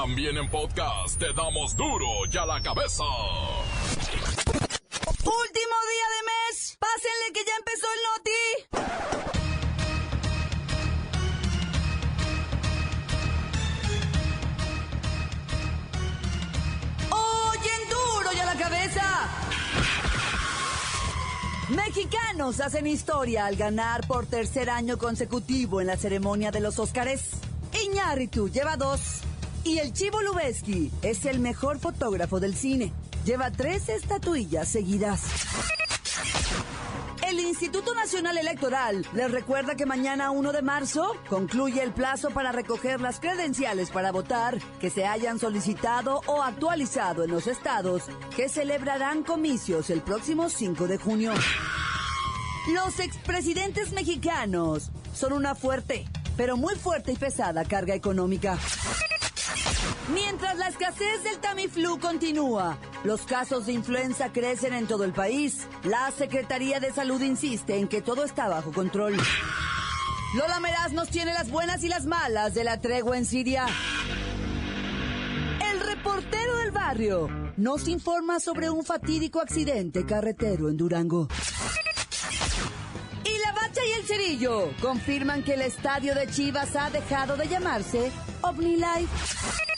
También en podcast te damos duro y a la cabeza. Último día de mes. Pásenle que ya empezó el noti. Mexicanos hacen historia al ganar por tercer año consecutivo en la ceremonia de los Óscares. Iñárritu lleva dos. Y el Chivo Lubeski es el mejor fotógrafo del cine. Lleva tres estatuillas seguidas. El Instituto Nacional Electoral les recuerda que mañana 1 de marzo concluye el plazo para recoger las credenciales para votar que se hayan solicitado o actualizado en los estados que celebrarán comicios el próximo 5 de junio. Los expresidentes mexicanos son una fuerte, pero muy fuerte y pesada carga económica. Mientras la escasez del Tamiflu continúa, los casos de influenza crecen en todo el país. La Secretaría de Salud insiste en que todo está bajo control. Lola Meraz nos tiene las buenas y las malas de la tregua en Siria. El reportero del barrio nos informa sobre un fatídico accidente carretero en Durango. Y la bacha y el cerillo confirman que el estadio de Chivas ha dejado de llamarse OmniLife. Una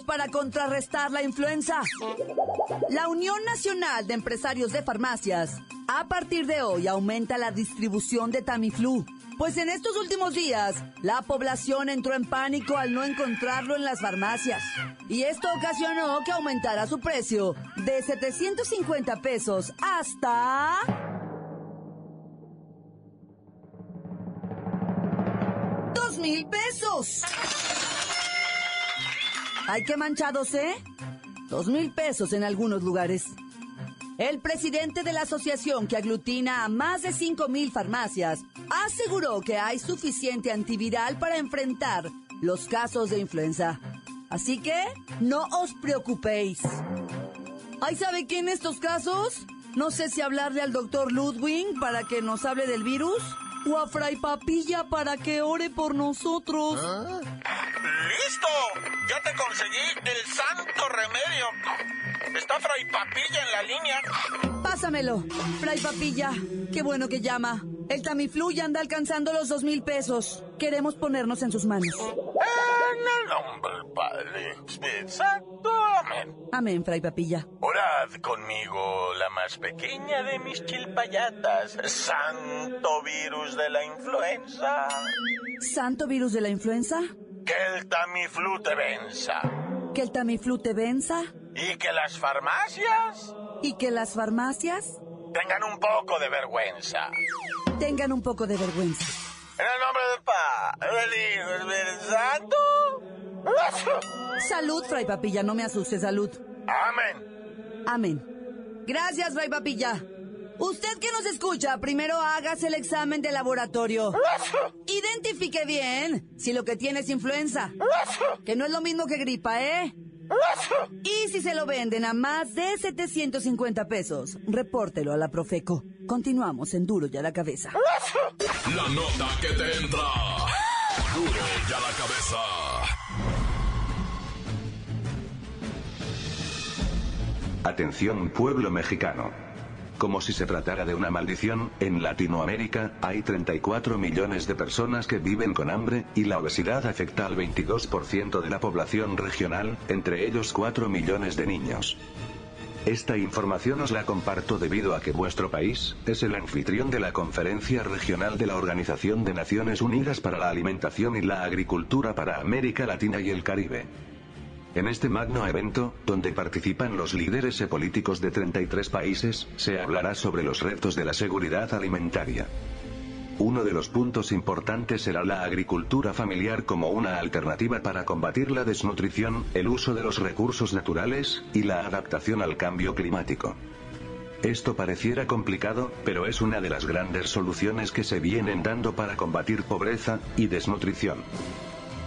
Para contrarrestar la influenza. La Unión Nacional de Empresarios de Farmacias a partir de hoy aumenta la distribución de Tamiflu. Pues en estos últimos días, la población entró en pánico al no encontrarlo en las farmacias. Y esto ocasionó que aumentara su precio de 750 pesos hasta... ¡Dos mil pesos! Ay, qué manchados, ¿eh? Dos mil pesos en algunos lugares. El presidente de la asociación que aglutina a más de 5 mil farmacias aseguró que hay suficiente antiviral para enfrentar los casos de influenza. Así que no os preocupéis. ¿Ay, sabe qué en estos casos? No sé si hablarle al doctor Ludwig para que nos hable del virus o a Fray Papilla para que ore por nosotros. ¡Listo! Ya te conseguí el santo remedio. Está Fray Papilla en la línea. Pásamelo, Fray Papilla. Qué bueno que llama. El Tamiflu ya anda alcanzando los dos mil pesos. Queremos ponernos en sus manos. En el nombre del Padre, Santo. Amén. Amén, Fray Papilla. Orad conmigo, la más pequeña de mis chilpayatas. Santo virus de la influenza. ¿Santo virus de la influenza? Que el Tamiflu te venza. ¿Que el Tamiflu te venza? Y que las farmacias ¿Y que las farmacias tengan un poco de vergüenza. tengan un poco de vergüenza? En el nombre del Padre, del Hijo del Santo. Salud, Fray Papilla, no me asuste, salud. Amén. Amén. Gracias, Fray Papilla. Usted que nos escucha, primero hágase el examen de laboratorio. Identifique bien si lo que tiene es influenza. Que no es lo mismo que gripa, ¿eh? Y si se lo venden a más de 750 pesos, repórtelo a la Profeco. Continuamos en Duro y a la cabeza. La nota que te entra. Duro y a la cabeza. Atención pueblo mexicano. Como si se tratara de una maldición, en Latinoamérica, hay 34 millones de personas que viven con hambre, y la obesidad afecta al 22% de la población regional, entre ellos 4 millones de niños. Esta información os la comparto debido a que vuestro país, es el anfitrión de la Conferencia Regional de la Organización de Naciones Unidas para la Alimentación y la Agricultura para América Latina y el Caribe. En este magno evento, donde participan los líderes políticos de 33 países, se hablará sobre los retos de la seguridad alimentaria. Uno de los puntos importantes será la agricultura familiar como una alternativa para combatir la desnutrición, el uso de los recursos naturales, y la adaptación al cambio climático. Esto pareciera complicado, pero es una de las grandes soluciones que se vienen dando para combatir pobreza y desnutrición.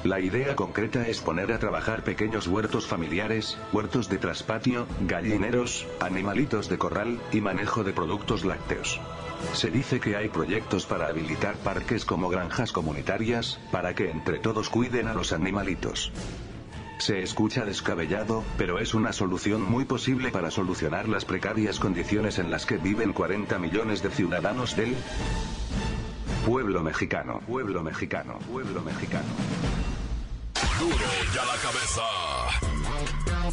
La idea concreta es poner a trabajar pequeños huertos familiares, huertos de traspatio, gallineros, animalitos de corral, y manejo de productos lácteos. Se dice que hay proyectos para habilitar parques como granjas comunitarias, para que entre todos cuiden a los animalitos. Se escucha descabellado, pero es una solución muy posible para solucionar las precarias condiciones en las que viven 40 millones de ciudadanos del pueblo mexicano, pueblo mexicano, pueblo mexicano. Duro ya la cabeza.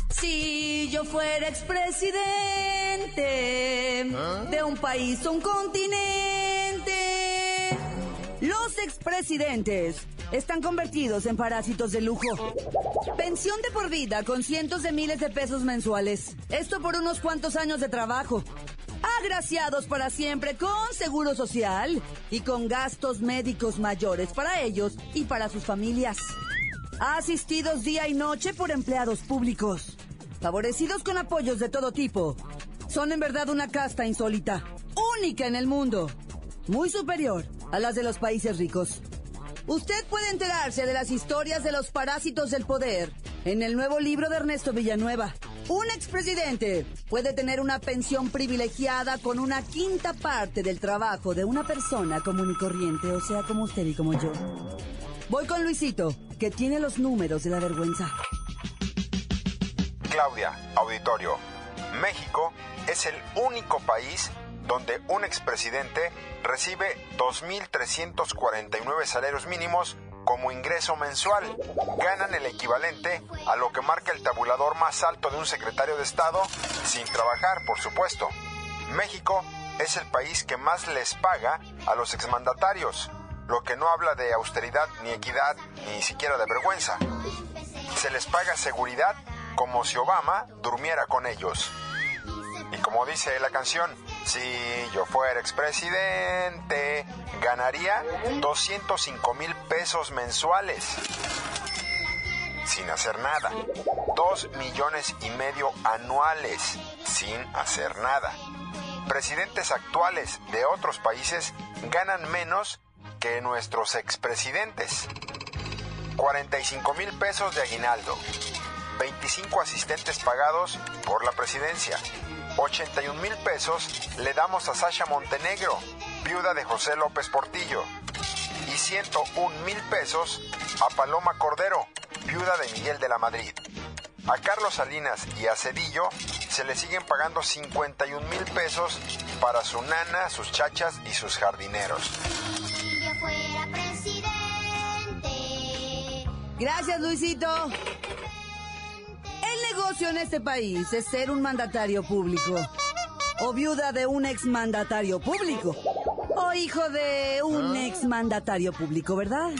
Si yo fuera expresidente de un país o un continente, los expresidentes están convertidos en parásitos de lujo. Pensión de por vida con cientos de miles de pesos mensuales. Esto por unos cuantos años de trabajo. Agraciados para siempre con seguro social y con gastos médicos mayores para ellos y para sus familias asistidos día y noche por empleados públicos, favorecidos con apoyos de todo tipo. Son en verdad una casta insólita, única en el mundo, muy superior a las de los países ricos. Usted puede enterarse de las historias de los parásitos del poder en el nuevo libro de Ernesto Villanueva. Un expresidente puede tener una pensión privilegiada con una quinta parte del trabajo de una persona común y corriente, o sea, como usted y como yo. Voy con Luisito, que tiene los números de la vergüenza. Claudia, auditorio. México es el único país donde un expresidente recibe 2.349 salarios mínimos como ingreso mensual. Ganan el equivalente a lo que marca el tabulador más alto de un secretario de Estado sin trabajar, por supuesto. México es el país que más les paga a los exmandatarios lo que no habla de austeridad ni equidad ni siquiera de vergüenza. Se les paga seguridad como si Obama durmiera con ellos. Y como dice la canción, si yo fuera expresidente, ganaría 205 mil pesos mensuales. Sin hacer nada. Dos millones y medio anuales. Sin hacer nada. Presidentes actuales de otros países ganan menos que nuestros expresidentes. 45 mil pesos de aguinaldo, 25 asistentes pagados por la presidencia, 81 mil pesos le damos a Sasha Montenegro, viuda de José López Portillo, y 101 mil pesos a Paloma Cordero, viuda de Miguel de la Madrid. A Carlos Salinas y a Cedillo se le siguen pagando 51 mil pesos para su nana, sus chachas y sus jardineros. Gracias, Luisito. El negocio en este país es ser un mandatario público. O viuda de un exmandatario público. O hijo de un ah. exmandatario público, ¿verdad?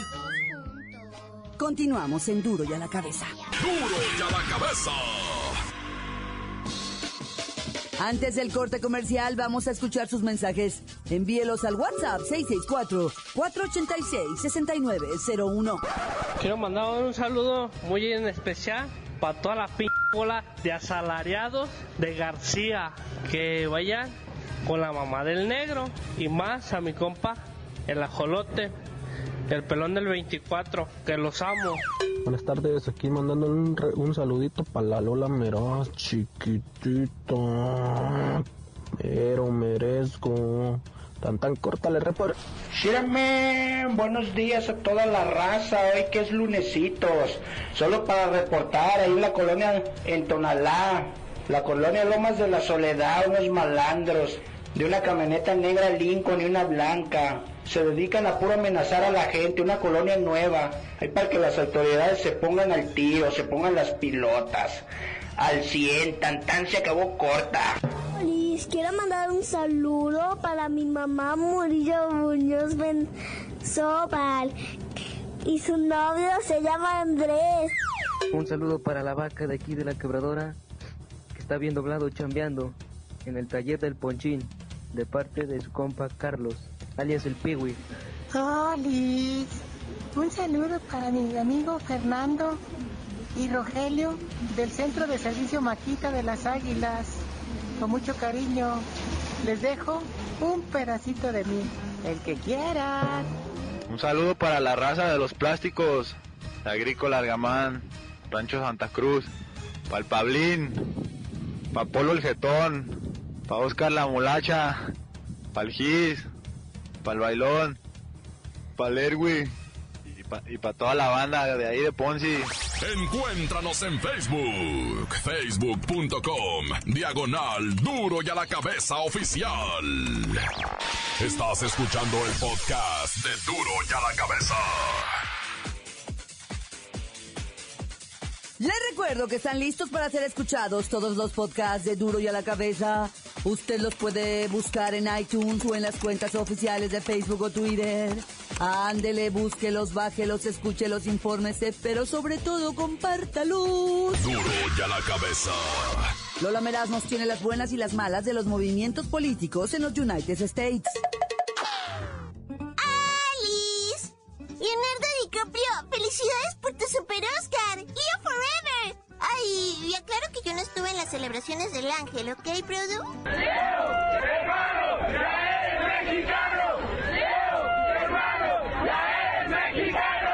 Continuamos en Duro y a la cabeza. Duro y a la cabeza. Antes del corte comercial, vamos a escuchar sus mensajes. Envíelos al WhatsApp 664-486-6901. Quiero mandar un saludo muy en especial para toda la bola de asalariados de García que vayan con la mamá del negro y más a mi compa el ajolote el pelón del 24, que los amo. Buenas tardes, aquí mandando un, un saludito para la Lola Mera, chiquitito. Pero merezco. Tan tan corta le repor. Sírame, buenos días a toda la raza, hoy que es lunesitos. Solo para reportar ahí en la colonia en Tonalá, la colonia Lomas de la Soledad, unos malandros, de una camioneta negra Lincoln y una blanca se dedican a puro amenazar a la gente, una colonia nueva, hay para que las autoridades se pongan al tiro, se pongan las pilotas. Al 100, tan tan se acabó corta. Liz, quiero mandar un saludo para mi mamá Murillo Muñoz Sobal y su novio se llama Andrés. Un saludo para la vaca de aquí de la quebradora que está bien doblado chambeando en el taller del Ponchín de parte de su compa Carlos, alias el Piwi. Solis, un saludo para mi amigo Fernando y Rogelio del Centro de Servicio Maquita de las Águilas. Con mucho cariño, les dejo un pedacito de mí, el que quieran. Un saludo para la raza de los plásticos, Agrícola Argamán, Rancho Santa Cruz, para el Pablín, para Polo el Getón, para Oscar la Mulacha, para el Gis, para el Bailón, para el Erwi y para toda la banda de ahí de Ponzi. Encuéntranos en Facebook, facebook.com, diagonal duro y a la cabeza oficial. Estás escuchando el podcast de duro y a la cabeza. Les recuerdo que están listos para ser escuchados todos los podcasts de Duro y a la Cabeza. Usted los puede buscar en iTunes o en las cuentas oficiales de Facebook o Twitter. Ándele, búsquelos, bájelos, escúchelos, infórmese, pero sobre todo compártalos. Duro y a la Cabeza. Lola Meraz nos tiene las buenas y las malas de los movimientos políticos en los United States. ¡Alice! Leonardo DiCaprio, felicidades por tu Super Oscar. ¡Leo Forever! Ay, y aclaro que yo no estuve en las celebraciones del ángel, ¿ok, Produ? ¡Leo, hermano! ¡Ya eres mexicano! ¡Leo, hermano! ¡Ya eres mexicano!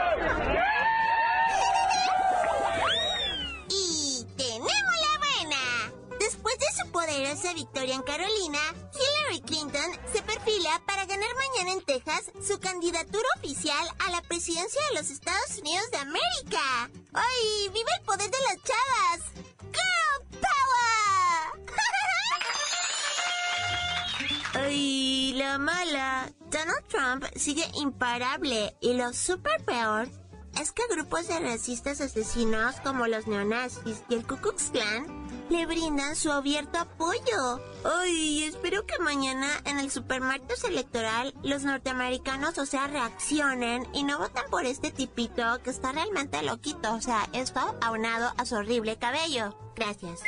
Y tenemos la buena. Después de su poderosa victoria en Carolina, Hillary Clinton se perfila para ganar mañana en Texas su candidatura oficial a la presidencia de los Estados Unidos de América. ¡Ay, viva el poder de las chavas! ¡Girl Power! ¡Ay, la mala! Donald Trump sigue imparable y lo super peor es que grupos de racistas asesinos como los neonazis y el Ku Klux Klan le brindan su abierto apoyo. Ay, espero que mañana en el supermartes electoral los norteamericanos, o sea, reaccionen y no voten por este tipito que está realmente loquito. O sea, esto aunado a su horrible cabello. Gracias.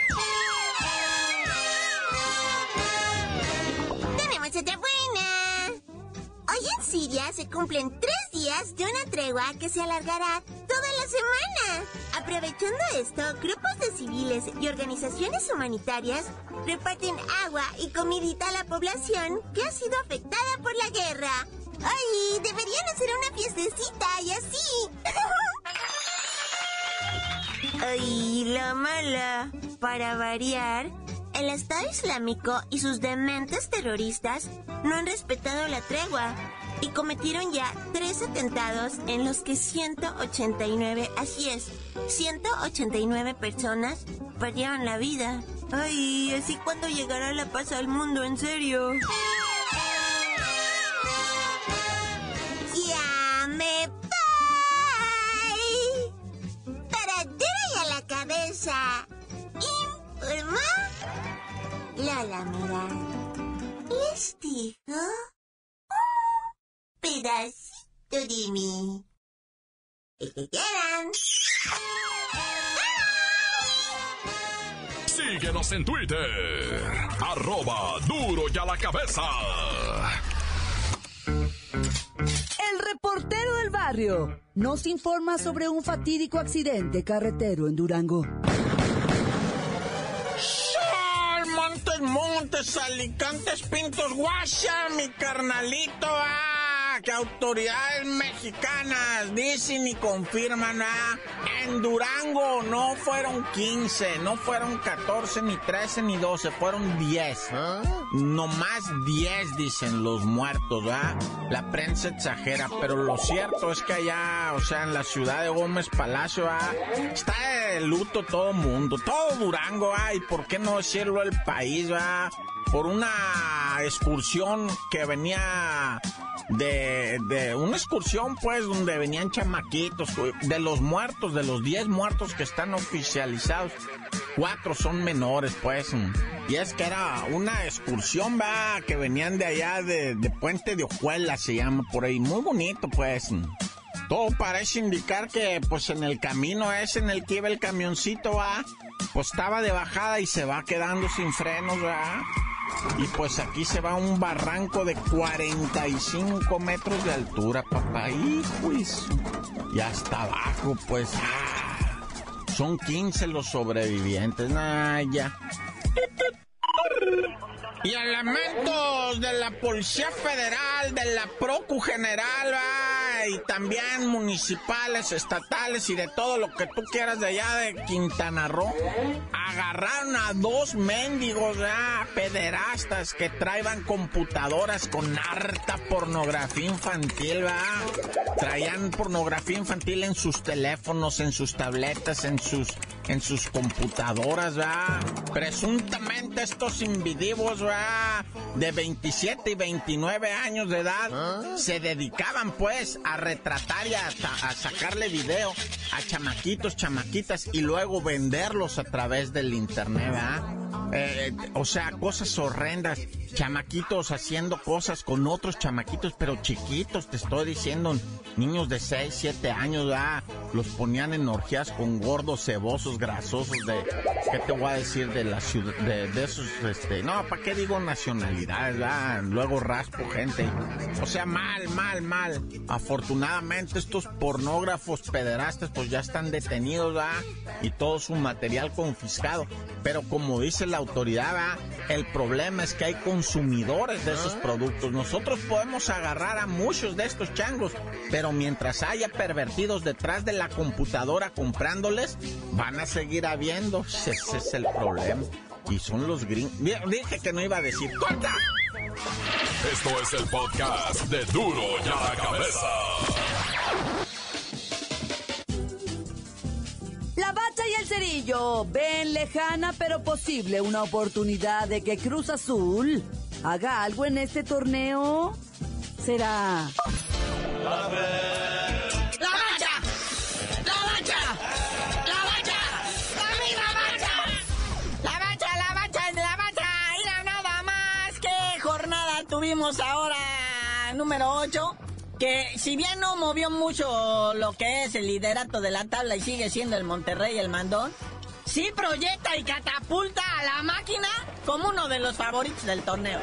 Siria se cumplen tres días de una tregua que se alargará toda la semana. Aprovechando esto, grupos de civiles y organizaciones humanitarias reparten agua y comidita a la población que ha sido afectada por la guerra. ¡Ay! Deberían hacer una fiestecita y así. ¡Ay! La mala. Para variar, el Estado Islámico y sus dementes terroristas no han respetado la tregua y cometieron ya tres atentados en los que 189, así es, 189 personas perdieron la vida. Ay, así cuando llegará la paz al mundo, en serio. Ya me voy. Para a la cabeza. Informó Lola Mira. Les digo pedacito de mí. El que quieran. Síguenos en Twitter. Arroba duro y a la cabeza. El reportero del barrio nos informa sobre un fatídico accidente carretero en Durango. Montes, montes, alicantes, pintos, guasha, mi carnalito, ah, que autoridades mexicanas dicen y confirman, ah, en Durango no fueron 15, no fueron 14, ni 13, ni 12, fueron 10. No más 10, dicen los muertos, ¿ah? La prensa exagera, pero lo cierto es que allá, o sea, en la ciudad de Gómez Palacio, ¿ah? está de luto todo mundo, todo Durango, ¿ah? Y por qué no decirlo el país, ¿ah? Por una excursión que venía de, de una excursión, pues, donde venían chamaquitos, de los muertos, de los 10 muertos que están oficializados, cuatro son menores, pues. Y es que era una excursión, va, que venían de allá de, de Puente de Ojuela, se llama por ahí. Muy bonito, pues. Todo parece indicar que pues en el camino ese en el que iba el camioncito, va, pues estaba de bajada y se va quedando sin frenos, va. Y pues aquí se va un barranco de 45 metros de altura, papá. Hijo Y hasta abajo, pues. ah, son 15 los sobrevivientes. Nah, ya. Y elementos de la Policía Federal, de la Procu General, ah, y también municipales, estatales y de todo lo que tú quieras de allá de Quintana Roo, agarraron a dos mendigos, ah, pederastas que traían computadoras con harta pornografía infantil, ¿va? Traían pornografía infantil en sus teléfonos, en sus tabletas, en sus, en sus computadoras, ¿va? Presuntamente estos individuos, ¿va? De 27 y 29 años de edad se dedicaban pues a retratar y a, a sacarle video a chamaquitos, chamaquitas y luego venderlos a través del internet, ¿verdad? Eh, o sea, cosas horrendas. Chamaquitos haciendo cosas con otros chamaquitos, pero chiquitos, te estoy diciendo, niños de 6, 7 años, ¿verdad? Los ponían en orgías con gordos, cebosos, grasosos de, ¿qué te voy a decir? De la ciudad, de, esos, este, no, ¿para qué digo nacionalidades, ¿verdad? Luego raspo gente. O sea, mal, mal, mal. Afortunadamente estos pornógrafos pederastas pues ya están detenidos, ¿verdad? Y todo su material confiscado. Pero como dice la autoridad, ¿verdad? el problema es que hay consumidores de esos productos. Nosotros podemos agarrar a muchos de estos changos, pero mientras haya pervertidos detrás de la computadora comprándoles, van a seguir habiendo. Ese es el problema. Y son los gringos. Dije que no iba a decir. ¡Corta! Esto es el podcast de Duro y a la Cabeza. Cerillo ven lejana pero posible una oportunidad de que Cruz Azul haga algo en este torneo. ¿Será? ¡La bacha! ¡La bacha! ¡La bacha! ¡A mí la bacha! La bacha, la bacha, la bacha. Mira nada más que jornada tuvimos ahora número 8. Que si bien no movió mucho lo que es el liderato de la tabla y sigue siendo el Monterrey el mandón, sí proyecta y catapulta a la máquina como uno de los favoritos del torneo.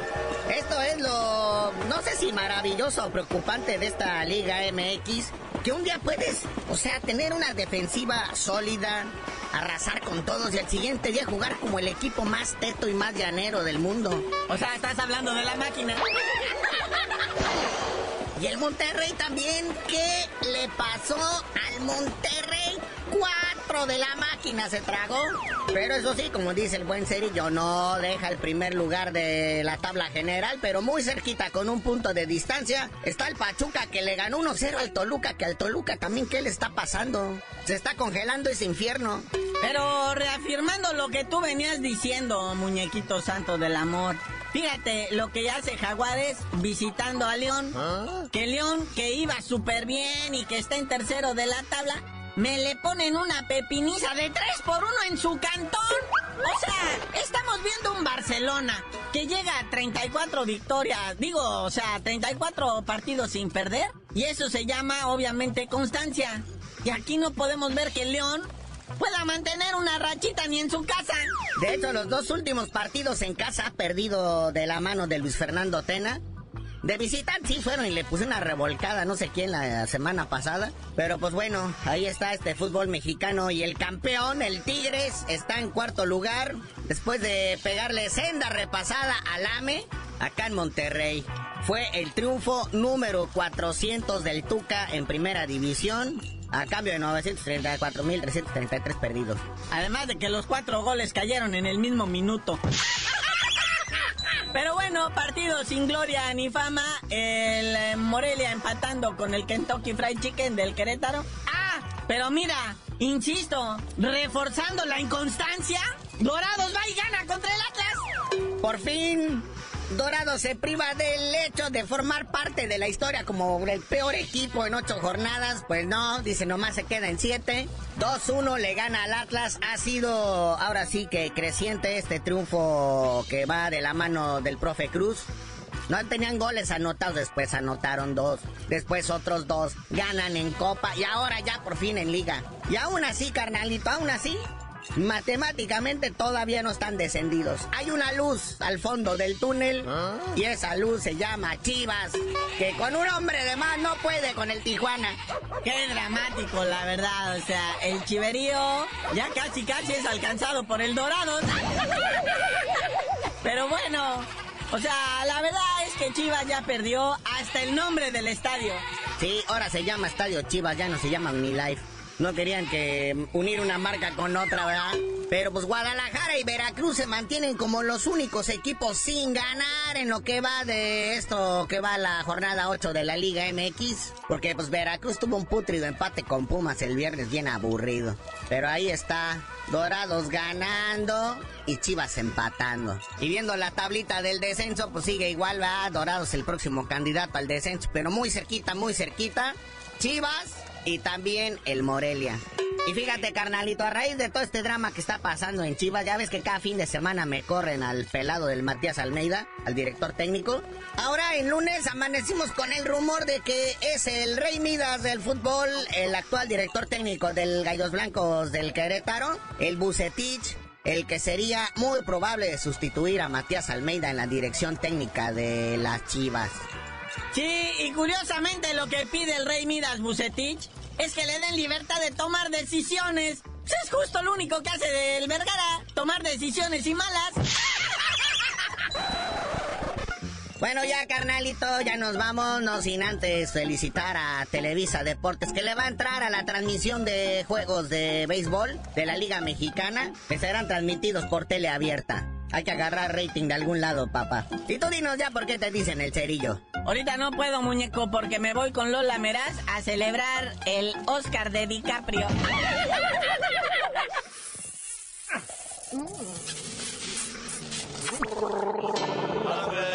Esto es lo, no sé si maravilloso o preocupante de esta Liga MX, que un día puedes, o sea, tener una defensiva sólida, arrasar con todos y al siguiente día jugar como el equipo más teto y más llanero del mundo. O sea, estás hablando de la máquina. Y el Monterrey también, ¿qué le pasó al Monterrey? De la máquina se tragó. Pero eso sí, como dice el buen Cerillo, no deja el primer lugar de la tabla general, pero muy cerquita, con un punto de distancia, está el Pachuca que le ganó 1-0 al Toluca, que al Toluca también, ¿qué le está pasando? Se está congelando ese infierno. Pero reafirmando lo que tú venías diciendo, muñequito santo del amor. Fíjate lo que hace Jaguares visitando a León. Que León, que iba súper bien y que está en tercero de la tabla, me le ponen una pepiniza de 3 por 1 en su cantón. O sea, estamos viendo un Barcelona que llega a 34 victorias, digo, o sea, 34 partidos sin perder. Y eso se llama, obviamente, constancia. Y aquí no podemos ver que León pueda mantener una rachita ni en su casa. De hecho, los dos últimos partidos en casa, perdido de la mano de Luis Fernando Tena. De visitante sí fueron y le puse una revolcada, no sé quién, la semana pasada. Pero pues bueno, ahí está este fútbol mexicano y el campeón, el Tigres, está en cuarto lugar. Después de pegarle senda repasada al AME, acá en Monterrey. Fue el triunfo número 400 del Tuca en primera división. A cambio de 934.333 perdidos. Además de que los cuatro goles cayeron en el mismo minuto. Pero bueno, partido sin gloria ni fama. El eh, Morelia empatando con el Kentucky Fried Chicken del Querétaro. Ah, pero mira, insisto, reforzando la inconstancia, Dorados va y gana contra el Atlas. Por fin, Dorado se priva del hecho de formar parte de la historia como el peor equipo en ocho jornadas. Pues no, dice nomás se queda en siete. 2-1 le gana al Atlas. Ha sido ahora sí que creciente este triunfo que va de la mano del profe Cruz. No tenían goles anotados, después anotaron dos, después otros dos, ganan en Copa y ahora ya por fin en Liga. Y aún así, carnalito, aún así, matemáticamente todavía no están descendidos. Hay una luz al fondo del túnel y esa luz se llama Chivas, que con un hombre de más no puede con el Tijuana. Qué dramático, la verdad. O sea, el chiverío ya casi casi es alcanzado por el Dorado. Pero bueno, o sea, la verdad es que Chivas ya perdió hasta el nombre del estadio. Sí, ahora se llama Estadio Chivas, ya no se llama Unilife. No querían que unir una marca con otra, ¿verdad? Pero pues Guadalajara y Veracruz se mantienen como los únicos equipos sin ganar en lo que va de esto, que va la jornada 8 de la Liga MX. Porque pues Veracruz tuvo un putrido empate con Pumas el viernes bien aburrido. Pero ahí está, Dorados ganando y Chivas empatando. Y viendo la tablita del descenso, pues sigue igual, va Dorados el próximo candidato al descenso, pero muy cerquita, muy cerquita. Chivas y también el Morelia. Y fíjate, carnalito, a raíz de todo este drama que está pasando en Chivas, ya ves que cada fin de semana me corren al pelado del Matías Almeida, al director técnico. Ahora en lunes amanecimos con el rumor de que es el Rey Midas del fútbol, el actual director técnico del Gallos Blancos del Querétaro, el Bucetich, el que sería muy probable sustituir a Matías Almeida en la dirección técnica de las Chivas. Sí, y curiosamente lo que pide el rey Midas Bucetich es que le den libertad de tomar decisiones. Pues es justo lo único que hace del Vergara, tomar decisiones y malas. Bueno, ya carnalito, ya nos vamos, no sin antes felicitar a Televisa Deportes que le va a entrar a la transmisión de juegos de béisbol de la Liga Mexicana que serán transmitidos por tele abierta. Hay que agarrar rating de algún lado, papá. Y tú dinos ya por qué te dicen el cerillo. Ahorita no puedo, muñeco, porque me voy con Lola Meraz a celebrar el Oscar de DiCaprio.